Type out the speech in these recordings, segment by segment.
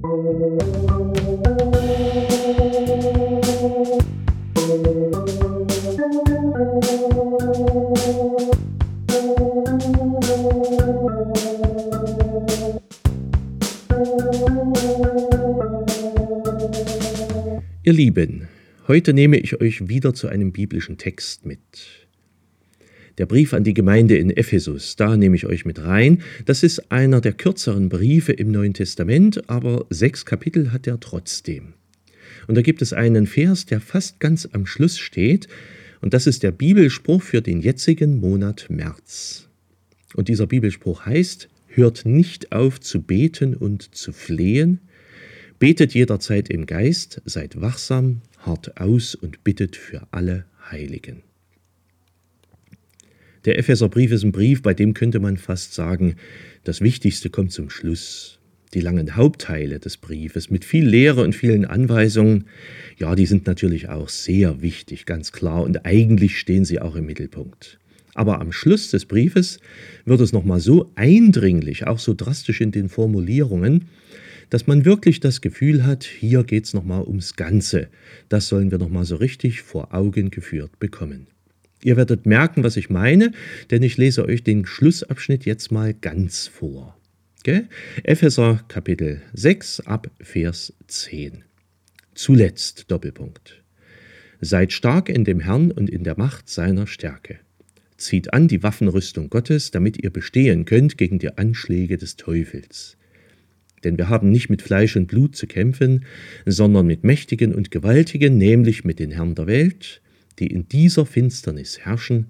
Ihr Lieben, heute nehme ich euch wieder zu einem biblischen Text mit. Der Brief an die Gemeinde in Ephesus, da nehme ich euch mit rein. Das ist einer der kürzeren Briefe im Neuen Testament, aber sechs Kapitel hat er trotzdem. Und da gibt es einen Vers, der fast ganz am Schluss steht, und das ist der Bibelspruch für den jetzigen Monat März. Und dieser Bibelspruch heißt, hört nicht auf zu beten und zu flehen, Betet jederzeit im Geist, seid wachsam, hart aus und bittet für alle Heiligen. Der Epheserbrief ist ein Brief, bei dem könnte man fast sagen, das Wichtigste kommt zum Schluss. Die langen Hauptteile des Briefes mit viel Lehre und vielen Anweisungen, ja, die sind natürlich auch sehr wichtig, ganz klar, und eigentlich stehen sie auch im Mittelpunkt. Aber am Schluss des Briefes wird es nochmal so eindringlich, auch so drastisch in den Formulierungen, dass man wirklich das Gefühl hat, hier geht es nochmal ums Ganze. Das sollen wir nochmal so richtig vor Augen geführt bekommen. Ihr werdet merken, was ich meine, denn ich lese euch den Schlussabschnitt jetzt mal ganz vor. Okay? Epheser Kapitel 6 ab Vers 10. Zuletzt Doppelpunkt. Seid stark in dem Herrn und in der Macht seiner Stärke. Zieht an die Waffenrüstung Gottes, damit ihr bestehen könnt gegen die Anschläge des Teufels. Denn wir haben nicht mit Fleisch und Blut zu kämpfen, sondern mit Mächtigen und Gewaltigen, nämlich mit den Herren der Welt, die in dieser Finsternis herrschen,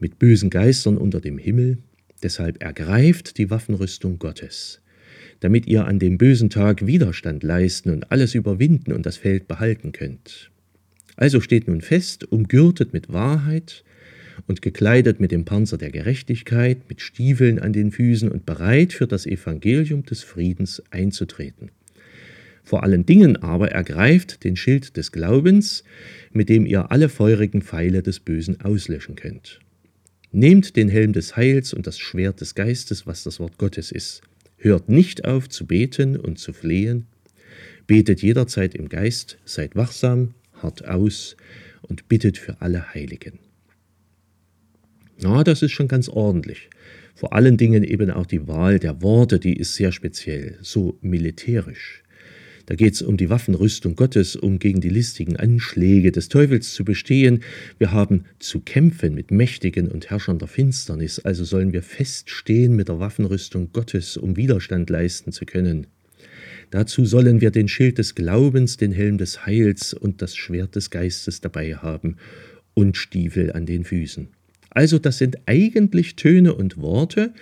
mit bösen Geistern unter dem Himmel. Deshalb ergreift die Waffenrüstung Gottes, damit ihr an dem bösen Tag Widerstand leisten und alles überwinden und das Feld behalten könnt. Also steht nun fest, umgürtet mit Wahrheit, und gekleidet mit dem Panzer der Gerechtigkeit, mit Stiefeln an den Füßen und bereit für das Evangelium des Friedens einzutreten. Vor allen Dingen aber ergreift den Schild des Glaubens, mit dem ihr alle feurigen Pfeile des Bösen auslöschen könnt. Nehmt den Helm des Heils und das Schwert des Geistes, was das Wort Gottes ist. Hört nicht auf zu beten und zu flehen. Betet jederzeit im Geist, seid wachsam, hart aus und bittet für alle Heiligen. Ja, das ist schon ganz ordentlich. Vor allen Dingen eben auch die Wahl der Worte, die ist sehr speziell, so militärisch. Da geht es um die Waffenrüstung Gottes, um gegen die listigen Anschläge des Teufels zu bestehen. Wir haben zu kämpfen mit Mächtigen und Herrschern der Finsternis, also sollen wir feststehen mit der Waffenrüstung Gottes, um Widerstand leisten zu können. Dazu sollen wir den Schild des Glaubens, den Helm des Heils und das Schwert des Geistes dabei haben und Stiefel an den Füßen. Also das sind eigentlich Töne und Worte,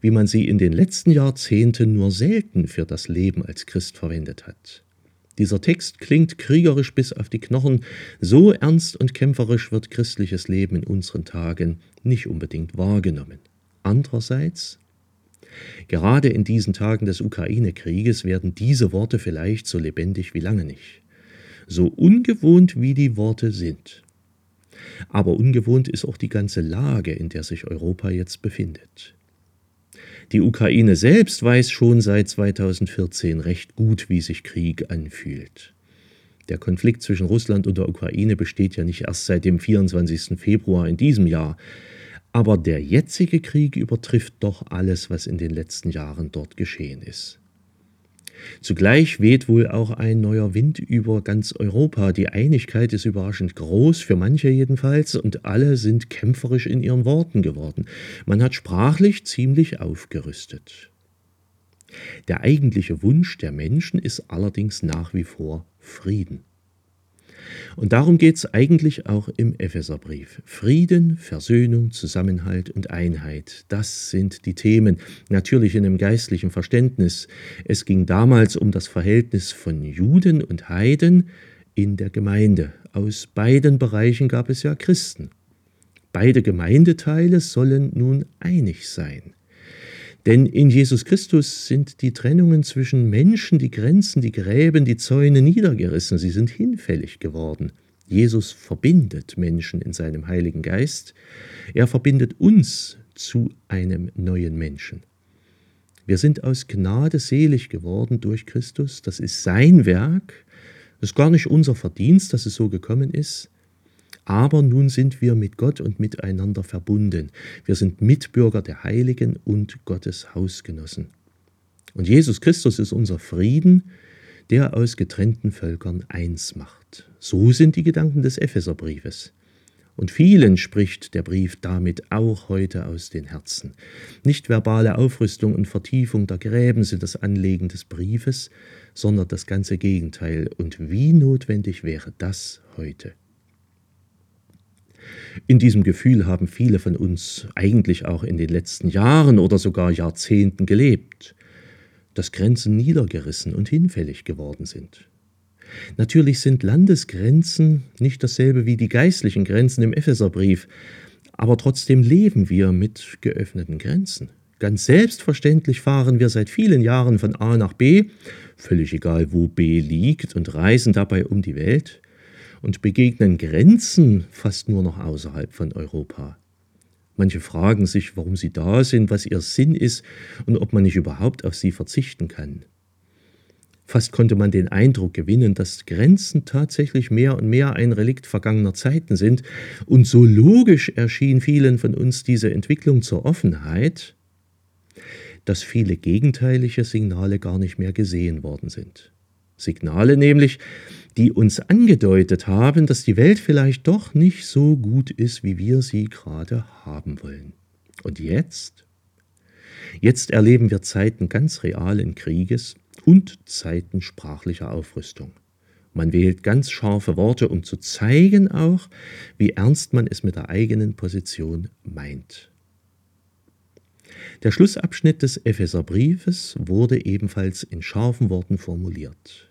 wie man sie in den letzten Jahrzehnten nur selten für das Leben als Christ verwendet hat. Dieser Text klingt kriegerisch bis auf die Knochen, so ernst und kämpferisch wird christliches Leben in unseren Tagen nicht unbedingt wahrgenommen. Andererseits, gerade in diesen Tagen des Ukraine-Krieges werden diese Worte vielleicht so lebendig wie lange nicht. So ungewohnt wie die Worte sind, aber ungewohnt ist auch die ganze Lage, in der sich Europa jetzt befindet. Die Ukraine selbst weiß schon seit 2014 recht gut, wie sich Krieg anfühlt. Der Konflikt zwischen Russland und der Ukraine besteht ja nicht erst seit dem 24. Februar in diesem Jahr, aber der jetzige Krieg übertrifft doch alles, was in den letzten Jahren dort geschehen ist. Zugleich weht wohl auch ein neuer Wind über ganz Europa. Die Einigkeit ist überraschend groß, für manche jedenfalls, und alle sind kämpferisch in ihren Worten geworden. Man hat sprachlich ziemlich aufgerüstet. Der eigentliche Wunsch der Menschen ist allerdings nach wie vor Frieden. Und darum geht es eigentlich auch im Epheserbrief. Frieden, Versöhnung, Zusammenhalt und Einheit, das sind die Themen, natürlich in einem geistlichen Verständnis. Es ging damals um das Verhältnis von Juden und Heiden in der Gemeinde. Aus beiden Bereichen gab es ja Christen. Beide Gemeindeteile sollen nun einig sein. Denn in Jesus Christus sind die Trennungen zwischen Menschen, die Grenzen, die Gräben, die Zäune niedergerissen, sie sind hinfällig geworden. Jesus verbindet Menschen in seinem Heiligen Geist, er verbindet uns zu einem neuen Menschen. Wir sind aus Gnade selig geworden durch Christus. Das ist sein Werk. Das ist gar nicht unser Verdienst, dass es so gekommen ist. Aber nun sind wir mit Gott und miteinander verbunden. Wir sind Mitbürger der Heiligen und Gottes Hausgenossen. Und Jesus Christus ist unser Frieden, der aus getrennten Völkern eins macht. So sind die Gedanken des Epheserbriefes. Und vielen spricht der Brief damit auch heute aus den Herzen. Nicht verbale Aufrüstung und Vertiefung der Gräben sind das Anlegen des Briefes, sondern das ganze Gegenteil. Und wie notwendig wäre das heute? In diesem Gefühl haben viele von uns eigentlich auch in den letzten Jahren oder sogar Jahrzehnten gelebt, dass Grenzen niedergerissen und hinfällig geworden sind. Natürlich sind Landesgrenzen nicht dasselbe wie die geistlichen Grenzen im Epheserbrief, aber trotzdem leben wir mit geöffneten Grenzen. Ganz selbstverständlich fahren wir seit vielen Jahren von A nach B, völlig egal wo B liegt, und reisen dabei um die Welt und begegnen Grenzen fast nur noch außerhalb von Europa. Manche fragen sich, warum sie da sind, was ihr Sinn ist und ob man nicht überhaupt auf sie verzichten kann. Fast konnte man den Eindruck gewinnen, dass Grenzen tatsächlich mehr und mehr ein Relikt vergangener Zeiten sind, und so logisch erschien vielen von uns diese Entwicklung zur Offenheit, dass viele gegenteilige Signale gar nicht mehr gesehen worden sind. Signale nämlich, die uns angedeutet haben, dass die Welt vielleicht doch nicht so gut ist, wie wir sie gerade haben wollen. Und jetzt? Jetzt erleben wir Zeiten ganz realen Krieges, und Zeiten sprachlicher Aufrüstung. Man wählt ganz scharfe Worte, um zu zeigen auch, wie ernst man es mit der eigenen Position meint. Der Schlussabschnitt des Epheserbriefes wurde ebenfalls in scharfen Worten formuliert.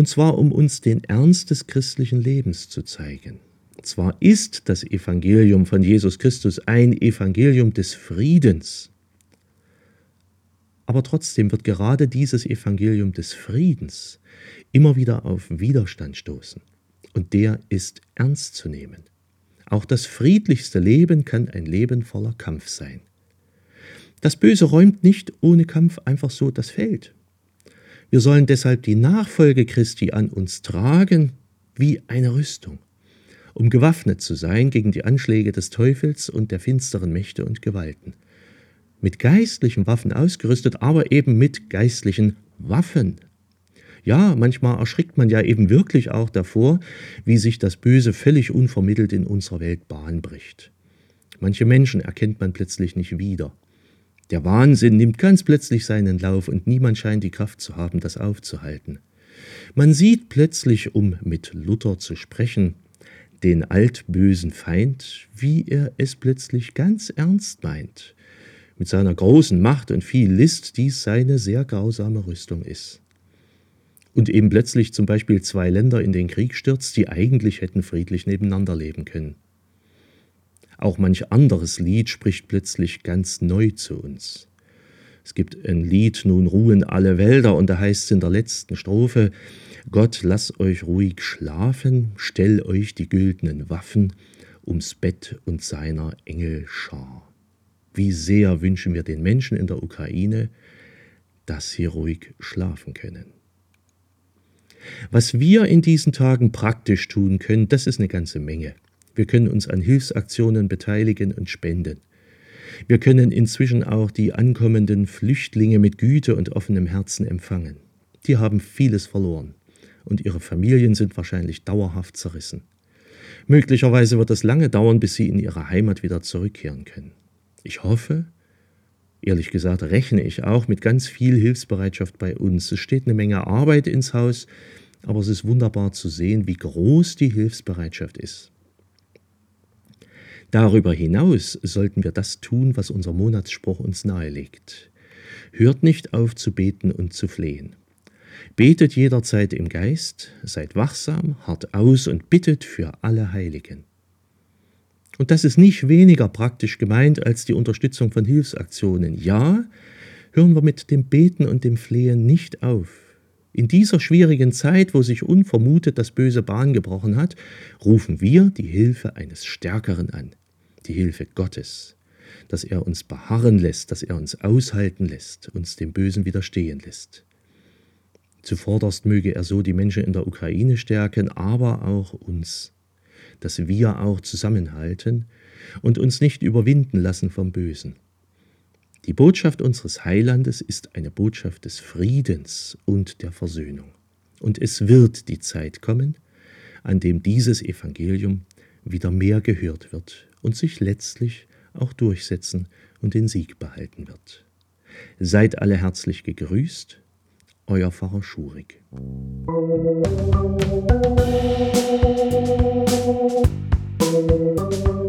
Und zwar um uns den Ernst des christlichen Lebens zu zeigen. Zwar ist das Evangelium von Jesus Christus ein Evangelium des Friedens, aber trotzdem wird gerade dieses Evangelium des Friedens immer wieder auf Widerstand stoßen. Und der ist ernst zu nehmen. Auch das friedlichste Leben kann ein Leben voller Kampf sein. Das Böse räumt nicht ohne Kampf einfach so das Feld. Wir sollen deshalb die Nachfolge Christi an uns tragen wie eine Rüstung, um gewaffnet zu sein gegen die Anschläge des Teufels und der finsteren Mächte und Gewalten mit geistlichen Waffen ausgerüstet, aber eben mit geistlichen Waffen. Ja, manchmal erschrickt man ja eben wirklich auch davor, wie sich das Böse völlig unvermittelt in unserer Welt Bahn bricht. Manche Menschen erkennt man plötzlich nicht wieder. Der Wahnsinn nimmt ganz plötzlich seinen Lauf und niemand scheint die Kraft zu haben, das aufzuhalten. Man sieht plötzlich, um mit Luther zu sprechen, den altbösen Feind, wie er es plötzlich ganz ernst meint, mit seiner großen Macht und viel List dies seine sehr grausame Rüstung ist. Und eben plötzlich zum Beispiel zwei Länder in den Krieg stürzt, die eigentlich hätten friedlich nebeneinander leben können. Auch manch anderes Lied spricht plötzlich ganz neu zu uns. Es gibt ein Lied, nun ruhen alle Wälder, und da heißt es in der letzten Strophe, Gott, lass euch ruhig schlafen, stell euch die güldenen Waffen ums Bett und seiner Engel Schar. Wie sehr wünschen wir den Menschen in der Ukraine, dass sie ruhig schlafen können. Was wir in diesen Tagen praktisch tun können, das ist eine ganze Menge. Wir können uns an Hilfsaktionen beteiligen und spenden. Wir können inzwischen auch die ankommenden Flüchtlinge mit Güte und offenem Herzen empfangen. Die haben vieles verloren und ihre Familien sind wahrscheinlich dauerhaft zerrissen. Möglicherweise wird es lange dauern, bis sie in ihre Heimat wieder zurückkehren können. Ich hoffe, ehrlich gesagt, rechne ich auch mit ganz viel Hilfsbereitschaft bei uns. Es steht eine Menge Arbeit ins Haus, aber es ist wunderbar zu sehen, wie groß die Hilfsbereitschaft ist. Darüber hinaus sollten wir das tun, was unser Monatsspruch uns nahelegt. Hört nicht auf zu beten und zu flehen. Betet jederzeit im Geist, seid wachsam, hart aus und bittet für alle Heiligen. Und das ist nicht weniger praktisch gemeint als die Unterstützung von Hilfsaktionen. Ja, hören wir mit dem Beten und dem Flehen nicht auf. In dieser schwierigen Zeit, wo sich unvermutet das böse Bahn gebrochen hat, rufen wir die Hilfe eines Stärkeren an, die Hilfe Gottes. dass er uns beharren lässt, dass er uns aushalten lässt, uns dem Bösen widerstehen lässt. Zuvorderst möge er so die Menschen in der Ukraine stärken, aber auch uns, dass wir auch zusammenhalten und uns nicht überwinden lassen vom Bösen. Die Botschaft unseres Heilandes ist eine Botschaft des Friedens und der Versöhnung. Und es wird die Zeit kommen, an dem dieses Evangelium wieder mehr gehört wird und sich letztlich auch durchsetzen und den Sieg behalten wird. Seid alle herzlich gegrüßt, euer Pfarrer Schurig. Musik